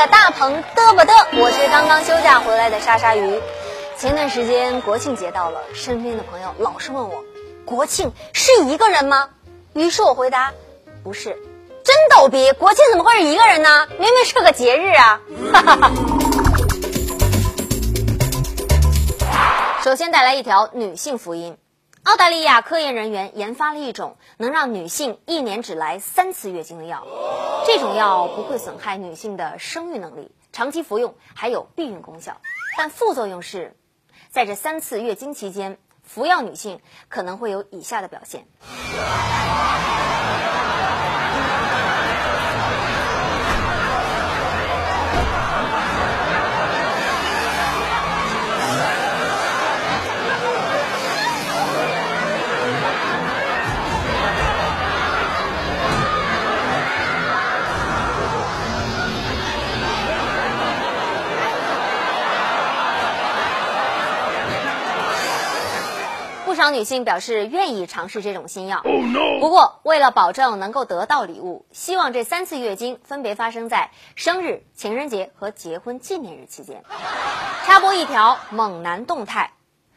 的大鹏嘚不嘚，我是刚刚休假回来的莎莎鱼。前段时间国庆节到了，身边的朋友老是问我，国庆是一个人吗？于是我回答，不是，真逗逼，国庆怎么会是一个人呢？明明是个节日啊！首先带来一条女性福音。澳大利亚科研人员研发了一种能让女性一年只来三次月经的药，这种药不会损害女性的生育能力，长期服用还有避孕功效，但副作用是，在这三次月经期间，服药女性可能会有以下的表现。少女性表示愿意尝试这种新药，不过为了保证能够得到礼物，希望这三次月经分别发生在生日、情人节和结婚纪念日期间。插播一条猛男动态：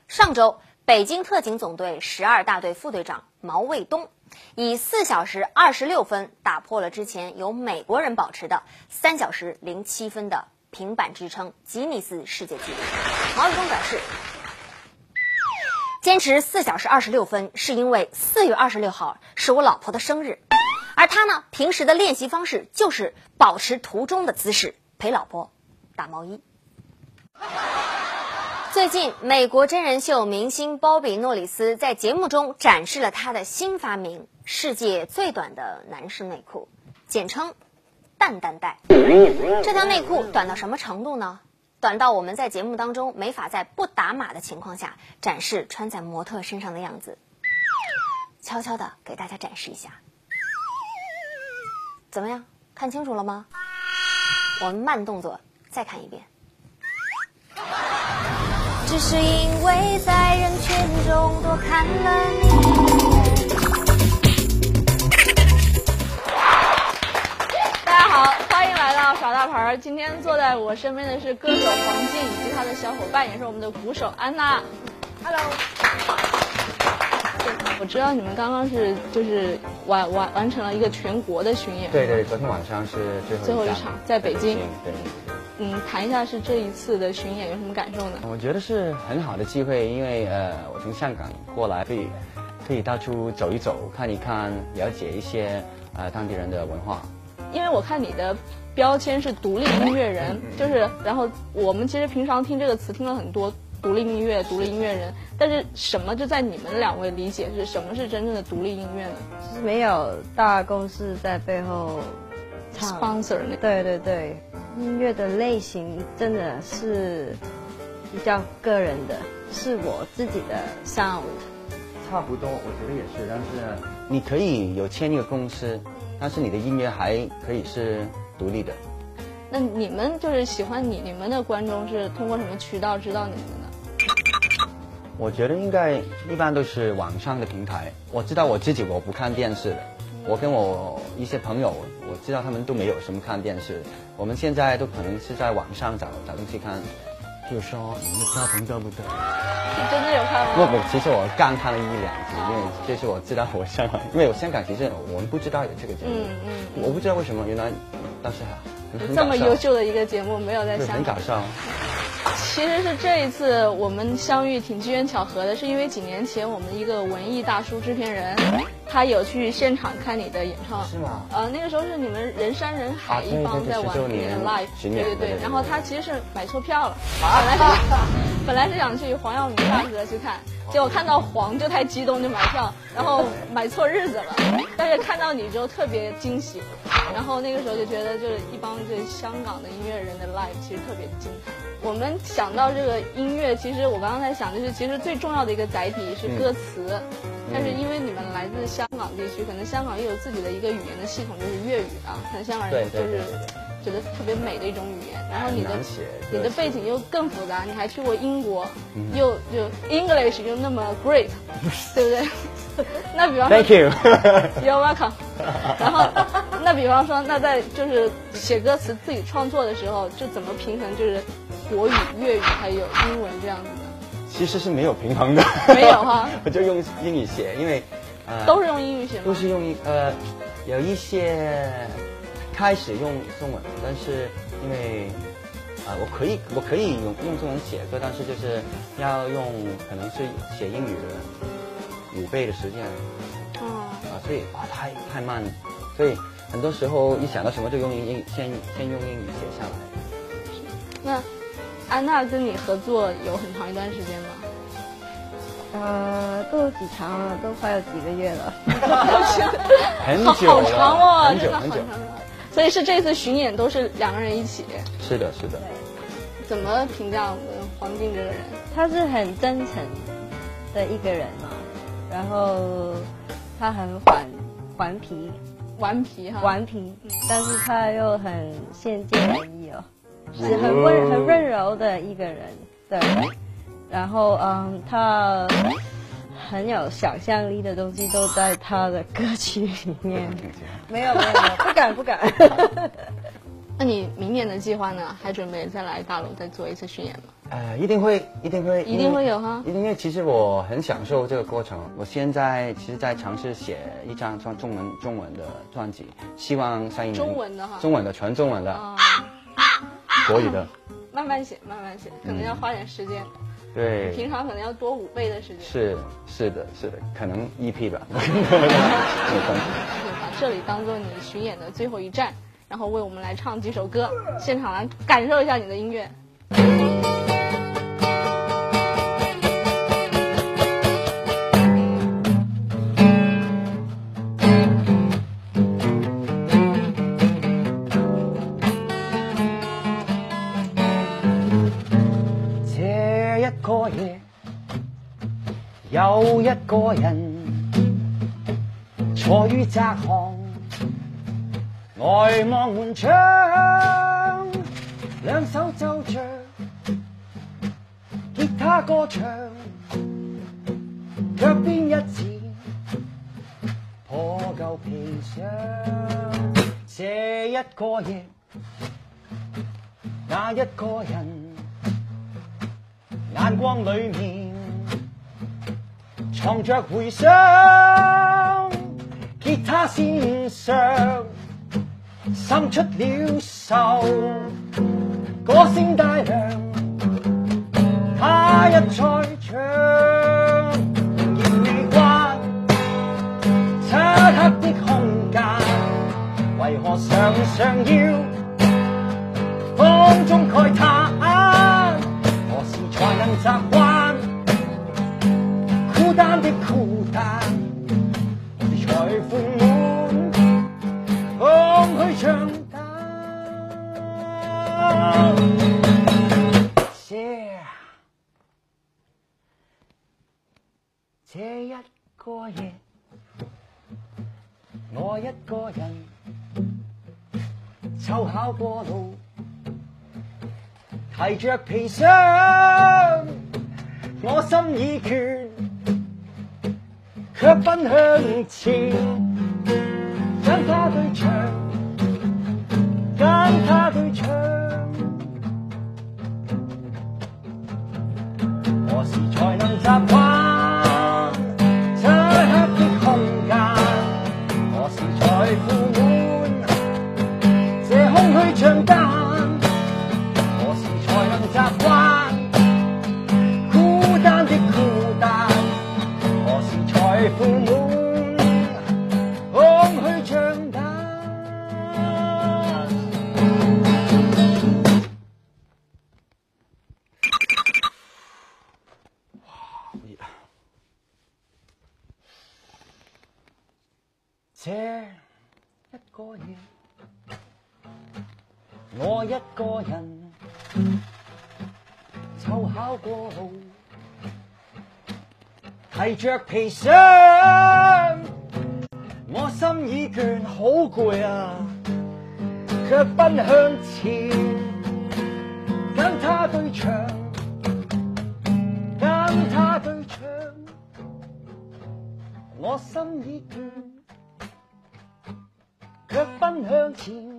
上周，北京特警总队十二大队副队长毛卫东以四小时二十六分打破了之前由美国人保持的三小时零七分的平板支撑吉尼斯世界纪录。毛卫东表示。坚持四小时二十六分，是因为四月二十六号是我老婆的生日，而他呢，平时的练习方式就是保持图中的姿势陪老婆打毛衣。最近，美国真人秀明星鲍比·诺里斯在节目中展示了他的新发明——世界最短的男士内裤，简称“蛋蛋带”。这条内裤短到什么程度呢？短到我们在节目当中没法在不打码的情况下展示穿在模特身上的样子，悄悄的给大家展示一下，怎么样？看清楚了吗？我们慢动作再看一遍。只是因为在人群中多看了你。大牌！今天坐在我身边的是歌手黄静以及他的小伙伴，也是我们的鼓手安娜。Hello。我知道你们刚刚是就是完完完成了一个全国的巡演。对对，昨天晚上是最后最后一场，在北京。对。嗯，谈一下是这一次的巡演有什么感受呢？我觉得是很好的机会，因为呃，我从香港过来，可以可以到处走一走，看一看，了解一些呃当地人的文化。因为我看你的。标签是独立音乐人，就是，然后我们其实平常听这个词听了很多，独立音乐、独立音乐人，但是什么就在你们两位理解是什么是真正的独立音乐呢？是没有大公司在背后 sponsor 那对对对，音乐的类型真的是比较个人的，是我自己的 sound，差不多，我觉得也是，但是你可以有签一个公司，但是你的音乐还可以是。独立的，那你们就是喜欢你，你们的观众是通过什么渠道知道你们的？我觉得应该一般都是网上的平台。我知道我自己我不看电视的，我跟我一些朋友，我知道他们都没有什么看电视。我们现在都可能是在网上找找东西看。就说你们的大鹏对不对？你真的有看吗？不不，其实我刚看了一两集，因为这是我知道我香港，因为我香港其实我们不知道有这个节目，嗯嗯，我不知道为什么原来。但是好，这么优秀的一个节目没有在香港。很搞笑。其实是这一次我们相遇挺机缘巧合的，是因为几年前我们一个文艺大叔制片人，他有去现场看你的演唱。是吗？呃，那个时候是你们人山人海一方在玩你的 live，对对对。然后他其实是买错票了，本来是 本来是想去黄耀明大哥去看，结果看到黄就太激动就买票，然后买错日子了。但是看到你之后特别惊喜。然后那个时候就觉得，就是一帮就香港的音乐人的 live 其实特别精彩。我们想到这个音乐，其实我刚刚在想，就是其实最重要的一个载体是歌词。但是因为你们来自香港地区，可能香港也有自己的一个语言的系统，就是粤语啊，可能香港人就是觉得特别美的一种语言。然后你的你的背景又更复杂，你还去过英国，又就 English 又那么 great，对不对？那比方说，Thank you，You're welcome。然后，那那比方说，那在就是写歌词自己创作的时候，就怎么平衡就是国语、粤语还有英文这样子的？其实是没有平衡的。没有哈。我就用英语写，因为呃都是用英语写吗？都是用一呃有一些开始用中文，但是因为啊我可以我可以用用中文写歌，但是就是要用可能是写英语的五倍的时间。哦。啊，所以哇太太慢了，所以。很多时候一想到什么就用英先先用英语写下来。那安娜跟你合作有很长一段时间吗？呃，都有几长了，都快有几个月了。很久好长哦，很久很久。所以是这次巡演都是两个人一起。是的，是的。怎么评价我们黄静这个人？他是很真诚的一个人嘛，然后他很缓顽皮。顽皮哈，顽皮，但是他又很献尽人意哦，是很温很温柔的一个人，对。然后嗯，他很有想象力的东西都在他的歌曲里面。没有没有，不敢不敢。那你明年的计划呢？还准备再来大陆再做一次巡演吗？呃，一定会，一定会，一定会有哈。因为其实我很享受这个过程。我现在其实，在尝试写一张中中文中文的专辑，希望上一年中文的哈，中文的全中文的，国语的。慢慢写，慢慢写，可能要花点时间。对，平常可能要多五倍的时间。是是的，是的，可能 EP 吧。把这里当做你巡演的最后一站，然后为我们来唱几首歌，现场来感受一下你的音乐。一个人坐于窄巷，呆望门窗，两手奏着吉他歌唱，脚边一字破旧皮箱。这一个夜，那一个人，眼光里面。藏着回想，吉他线上渗出了愁，歌声带亮，他一再唱，仍未惯漆黑的空间，为何常常要风中慨叹？何时才能习惯？孤单的孤单，财富满，空虚长大。这这一个夜，我一个人凑巧过路，提着皮箱，我心已决。却奔向前，跟他对唱，跟他对唱。何时才能习惯漆黑的空间？何时才富满这空虚长间？何时才能习惯？一个人凑巧过路。提着皮箱，我心已倦，好攰啊，却奔向前，跟他对唱，跟他对唱，我心已倦，卻奔向前，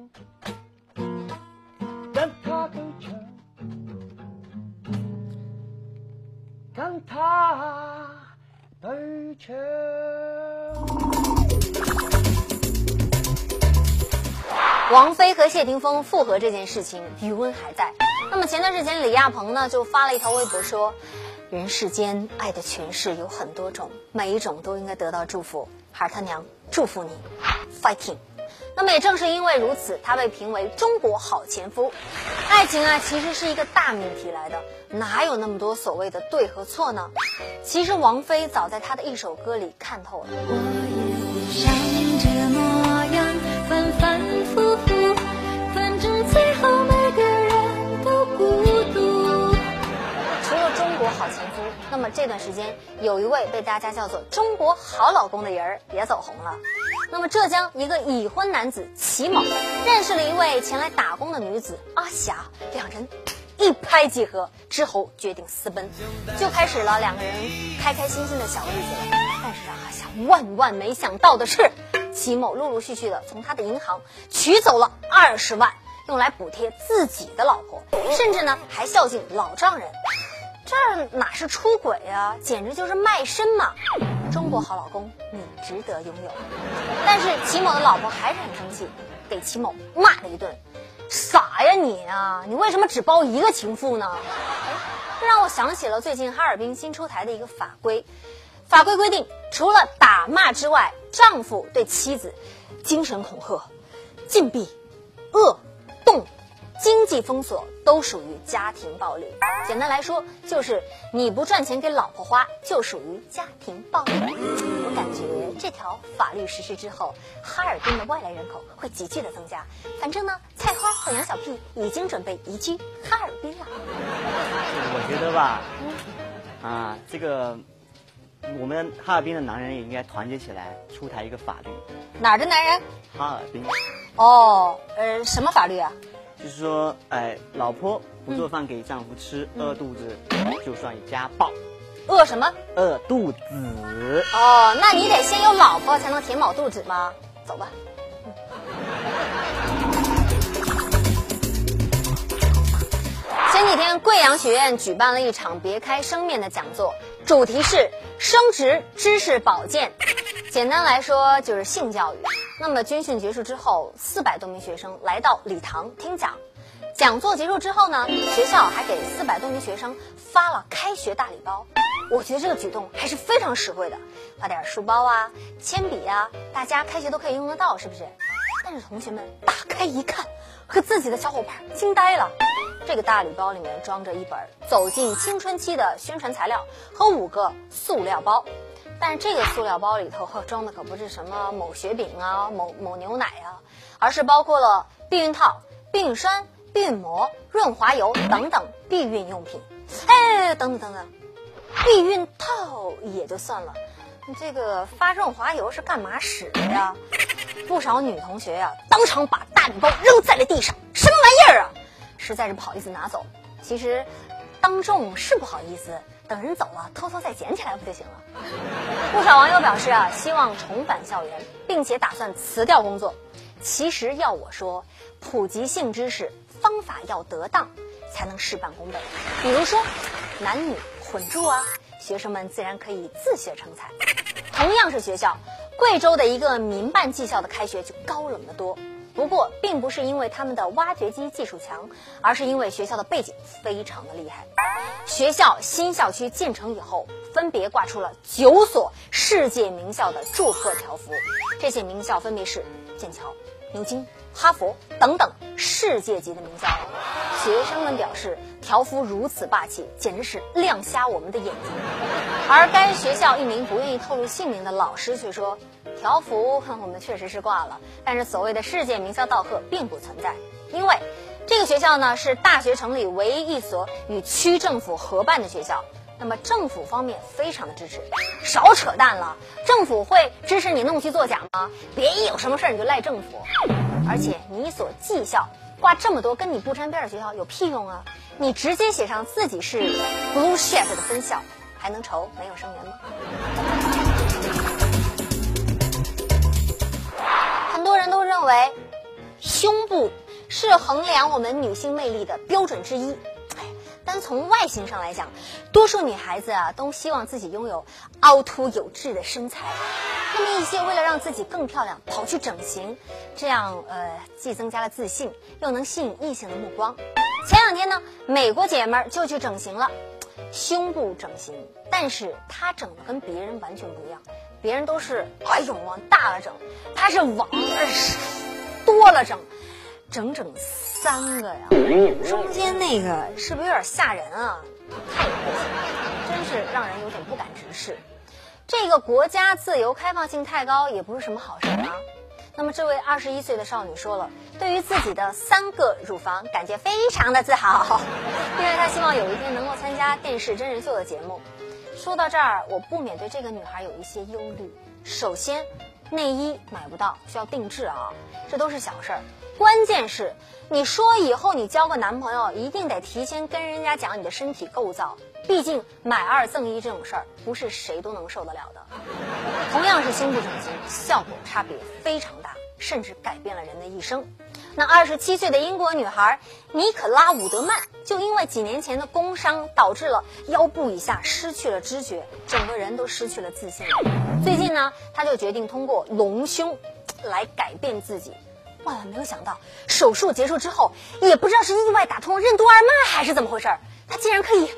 王菲和谢霆锋复合这件事情余温还在。那么前段时间李亚鹏呢就发了一条微博说，人世间爱的诠释有很多种，每一种都应该得到祝福。孩儿他娘祝福你，fighting。那么也正是因为如此，他被评为中国好前夫。爱情啊，其实是一个大命题来的，哪有那么多所谓的对和错呢？其实王菲早在她的一首歌里看透了。我也想前夫，那么这段时间有一位被大家叫做中国好老公的人儿也走红了。那么浙江一个已婚男子齐某认识了一位前来打工的女子阿霞，两人一拍即合，之后决定私奔，就开始了两个人开开心心的小日子了。但是让阿霞万万没想到的是，齐某陆陆续续的从他的银行取走了二十万，用来补贴自己的老婆，甚至呢还孝敬老丈人。这哪是出轨呀，简直就是卖身嘛！中国好老公，你值得拥有。但是齐某的老婆还是很生气，给齐某骂了一顿：“傻呀你啊，你为什么只包一个情妇呢？”这让我想起了最近哈尔滨新出台的一个法规，法规规定，除了打骂之外，丈夫对妻子精神恐吓、禁闭、饿、经济封锁都属于家庭暴力。简单来说，就是你不赚钱给老婆花，就属于家庭暴力。我感觉这条法律实施之后，哈尔滨的外来人口会急剧的增加。反正呢，菜花和杨小屁已经准备移居哈尔滨了。我觉得吧，啊，这个我们哈尔滨的男人也应该团结起来，出台一个法律。哪儿的男人？哈尔滨。哦，呃，什么法律啊？就是说，哎，老婆不做饭给丈夫吃，饿肚子就算家暴。饿什么？饿肚子。哦，那你得先有老婆才能填饱肚子吗？走吧。前几天，贵阳学院举办了一场别开生面的讲座，主题是生殖知识保健。简单来说，就是性教育。那么军训结束之后，四百多名学生来到礼堂听讲。讲座结束之后呢，学校还给四百多名学生发了开学大礼包。我觉得这个举动还是非常实惠的，发点书包啊、铅笔呀，大家开学都可以用得到，是不是？但是同学们打开一看，和自己的小伙伴惊呆了。这个大礼包里面装着一本《走进青春期》的宣传材料和五个塑料包。但是这个塑料包里头装的可不是什么某雪饼啊、某某牛奶啊，而是包括了避孕套、避孕栓、避孕膜、润滑油等等避孕用品。哎，等等等等，避孕套也就算了，你这个发润滑油是干嘛使的呀？不少女同学呀，当场把大礼包扔在了地上，什么玩意儿啊？实在是不好意思拿走。其实，当众是不好意思。等人走了，偷偷再捡起来不就行了？不少网友表示啊，希望重返校园，并且打算辞掉工作。其实要我说，普及性知识方法要得当，才能事半功倍。比如说，男女混住啊，学生们自然可以自学成才。同样是学校，贵州的一个民办技校的开学就高冷得多。不过，并不是因为他们的挖掘机技术强，而是因为学校的背景非常的厉害。学校新校区建成以后，分别挂出了九所世界名校的祝贺条幅。这些名校分别是剑桥、牛津、哈佛等等世界级的名校。学生们表示，条幅如此霸气，简直是亮瞎我们的眼睛。而该学校一名不愿意透露姓名的老师却说。条幅我们确实是挂了，但是所谓的世界名校道贺并不存在，因为这个学校呢是大学城里唯一一所与区政府合办的学校。那么政府方面非常的支持，少扯淡了，政府会支持你弄虚作假吗？别一有什么事儿你就赖政府，而且你一所技校挂这么多跟你不沾边的学校有屁用啊？你直接写上自己是 Blue Ship 的分校，还能愁没有生源吗？为，胸部是衡量我们女性魅力的标准之一。哎单从外形上来讲，多数女孩子啊都希望自己拥有凹凸有致的身材。那么一些为了让自己更漂亮，跑去整形，这样呃既增加了自信，又能吸引异性的目光。前两天呢，美国姐们儿就去整形了，胸部整形，但是她整的跟别人完全不一样。别人都是哎呦往大了整，她是往多了整，整整。三个呀，中间那个是不是有点吓人啊？太恶心了，真是让人有点不敢直视。这个国家自由开放性太高，也不是什么好事啊。那么这位二十一岁的少女说了，对于自己的三个乳房感觉非常的自豪，因为她希望有一天能够参加电视真人秀的节目。说到这儿，我不免对这个女孩有一些忧虑。首先，内衣买不到，需要定制啊，这都是小事儿。关键是，你说以后你交个男朋友，一定得提前跟人家讲你的身体构造，毕竟买二赠一这种事儿，不是谁都能受得了的。同样是胸部整形，效果差别非常大，甚至改变了人的一生。那二十七岁的英国女孩尼可拉伍德曼，就因为几年前的工伤，导致了腰部以下失去了知觉，整个人都失去了自信。最近呢，她就决定通过隆胸，来改变自己。万万没有想到，手术结束之后，也不知道是意外打通了任督二脉还是怎么回事儿，他竟然可以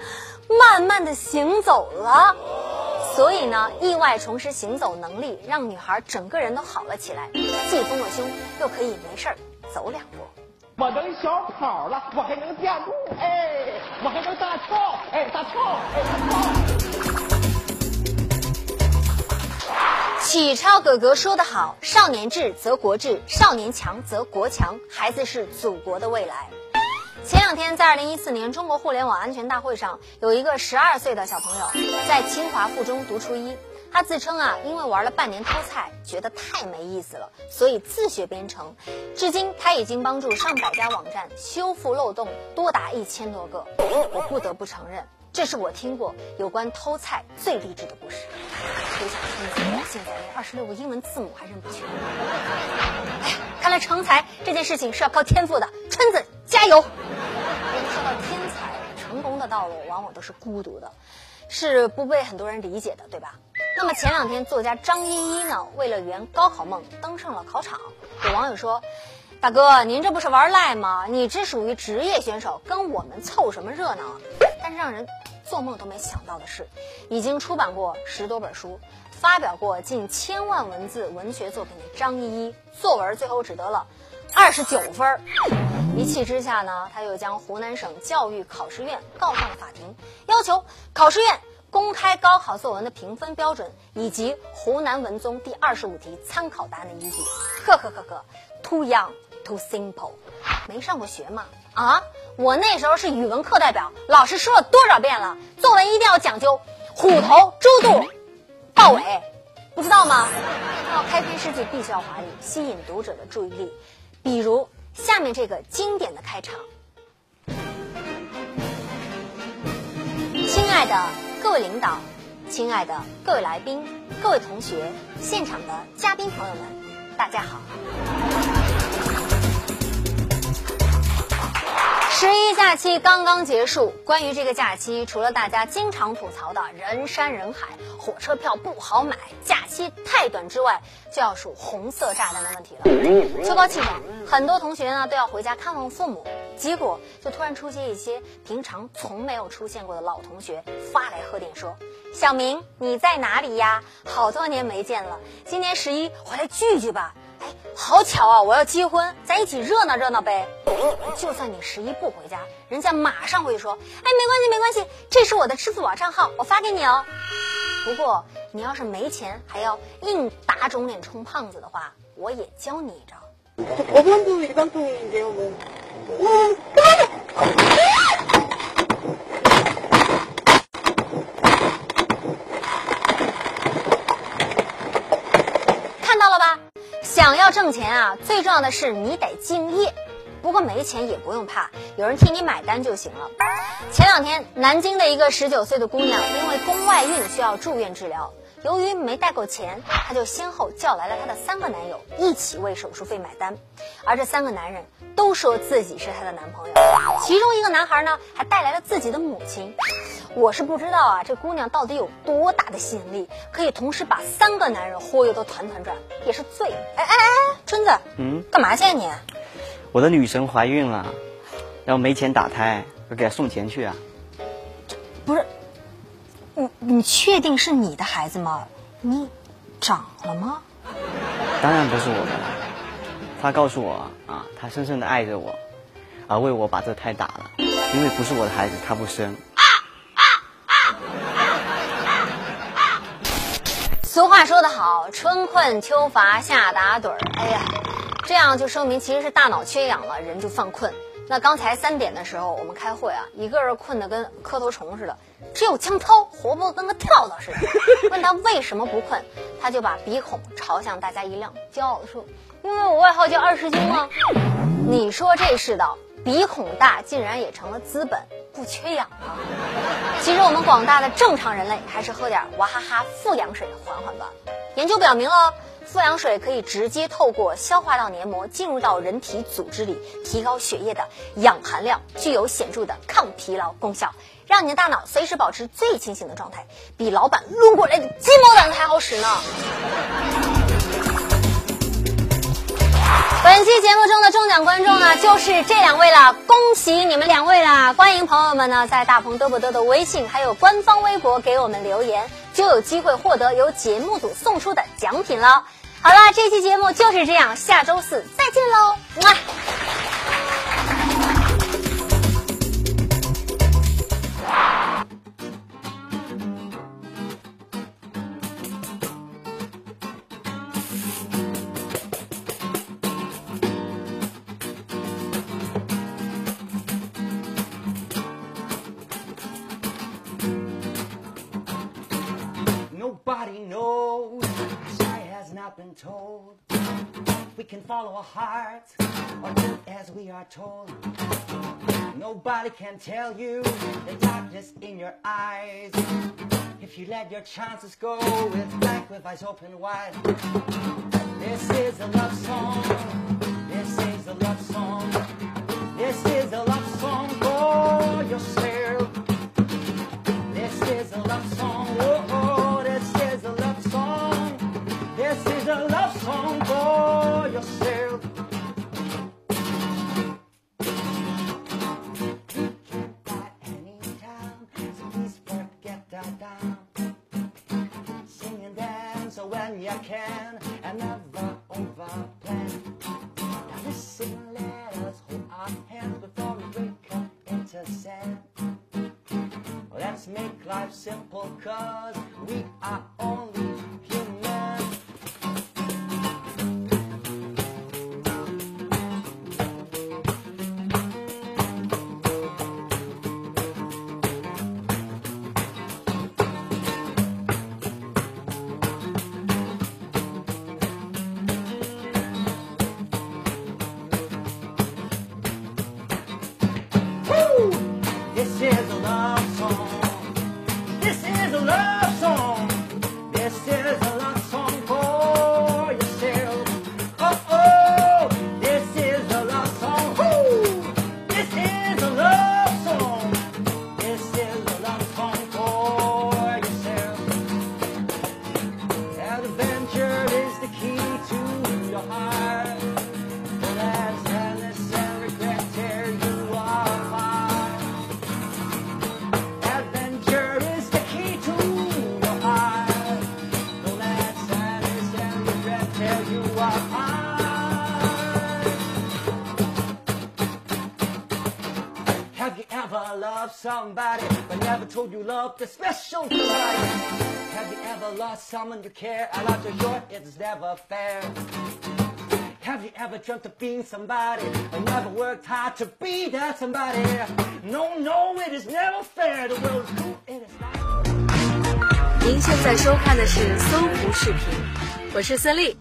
慢慢的行走了。所以呢，意外重拾行走能力，让女孩整个人都好了起来，既丰了胸，又可以没事儿走两步。我能小跑了，我还能垫步，哎，我还能大跳，哎，大跳，哎，大跳。启超哥哥说得好：“少年智则国智，少年强则国强。孩子是祖国的未来。”前两天，在二零一四年中国互联网安全大会上，有一个十二岁的小朋友在清华附中读初一。他自称啊，因为玩了半年偷菜，觉得太没意思了，所以自学编程。至今，他已经帮助上百家网站修复漏洞多达一千多个。我不得不承认。这是我听过有关偷菜最励志的故事。别想春子现在连二十六个英文字母还认不全。哎，看来成才这件事情是要靠天赋的。春子加油！说到天才，成功的道路往往都是孤独的，是不被很多人理解的，对吧？那么前两天，作家张依依呢，为了圆高考梦，登上了考场。有网友说：“大哥，您这不是玩赖吗？你这属于职业选手，跟我们凑什么热闹？”但是让人。做梦都没想到的是，已经出版过十多本书，发表过近千万文字文学作品的张依依，作文最后只得了二十九分。一气之下呢，他又将湖南省教育考试院告上了法庭，要求考试院公开高考作文的评分标准以及湖南文综第二十五题参考答案的依据。呵呵呵呵，too young too simple，没上过学吗？啊！我那时候是语文课代表，老师说了多少遍了，作文一定要讲究虎头猪肚豹尾，不知道吗？要开篇诗句必须要华丽，吸引读者的注意力。比如下面这个经典的开场：亲爱的各位领导，亲爱的各位来宾，各位同学，现场的嘉宾朋友们，大家好。十一假期刚刚结束，关于这个假期，除了大家经常吐槽的人山人海、火车票不好买、假期太短之外，就要数红色炸弹的问题了。秋高气爽，很多同学呢都要回家看望父母，结果就突然出现一些平常从没有出现过的老同学发来贺电，说：“小明你在哪里呀？好多年没见了，今年十一回来聚聚吧。”哎，好巧啊！我要结婚，咱一起热闹热闹呗。就算你十一不回家，人家马上会说：“哎，没关系，没关系，这是我的支付宝账号，我发给你哦。”不过你要是没钱，还要硬打肿脸充胖子的话，我也教你一招。我帮助你，帮助你给我们。想要挣钱啊，最重要的是你得敬业。不过没钱也不用怕，有人替你买单就行了。前两天，南京的一个十九岁的姑娘因为宫外孕需要住院治疗，由于没带够钱，她就先后叫来了她的三个男友一起为手术费买单，而这三个男人都说自己是她的男朋友，其中一个男孩呢还带来了自己的母亲。我是不知道啊，这姑娘到底有多大的吸引力，可以同时把三个男人忽悠得团团转，也是醉。哎哎哎，春子，嗯，干嘛去啊你？我的女神怀孕了，然后没钱打胎，我给她送钱去啊。不是，你你确定是你的孩子吗？你长了吗？当然不是我的了，她告诉我啊，她深深的爱着我，而为我把这胎打了，因为不是我的孩子，她不生。俗话说得好，春困秋乏夏打盹儿。哎呀，这样就说明其实是大脑缺氧了，人就犯困。那刚才三点的时候我们开会啊，一个人困得跟磕头虫似的，只有江涛活泼跟个跳蚤似的。问他为什么不困，他就把鼻孔朝向大家一亮，骄傲地说：“因为我外号叫二师兄啊。”你说这世道，鼻孔大竟然也成了资本，不缺氧了。其实我们广大的正常人类还是喝点娃哈哈富氧水缓缓吧。研究表明了，富氧水可以直接透过消化道黏膜进入到人体组织里，提高血液的氧含量，具有显著的抗疲劳功效，让你的大脑随时保持最清醒的状态，比老板抡过来的鸡毛掸子还好使呢。本期节目中的中奖观众呢，就是这两位了，恭喜你们两位啦！欢迎朋友们呢，在大鹏嘚不嘚的微信还有官方微博给我们留言，就有机会获得由节目组送出的奖品了。好啦，这期节目就是这样，下周四再见喽！么。Hearts or do as we are told. Nobody can tell you the darkness in your eyes. If you let your chances go, it's black with eyes open wide. This is a love song. This is a love song. but never told you love the special somebody? Have you ever lost someone you care? I love you short, it's never fair. Have you ever dreamt of being somebody but never worked hard to be that somebody? No, no, it is never fair. The world is cruel, it is not. 您现在收看的是搜狐视频，我是孙俪，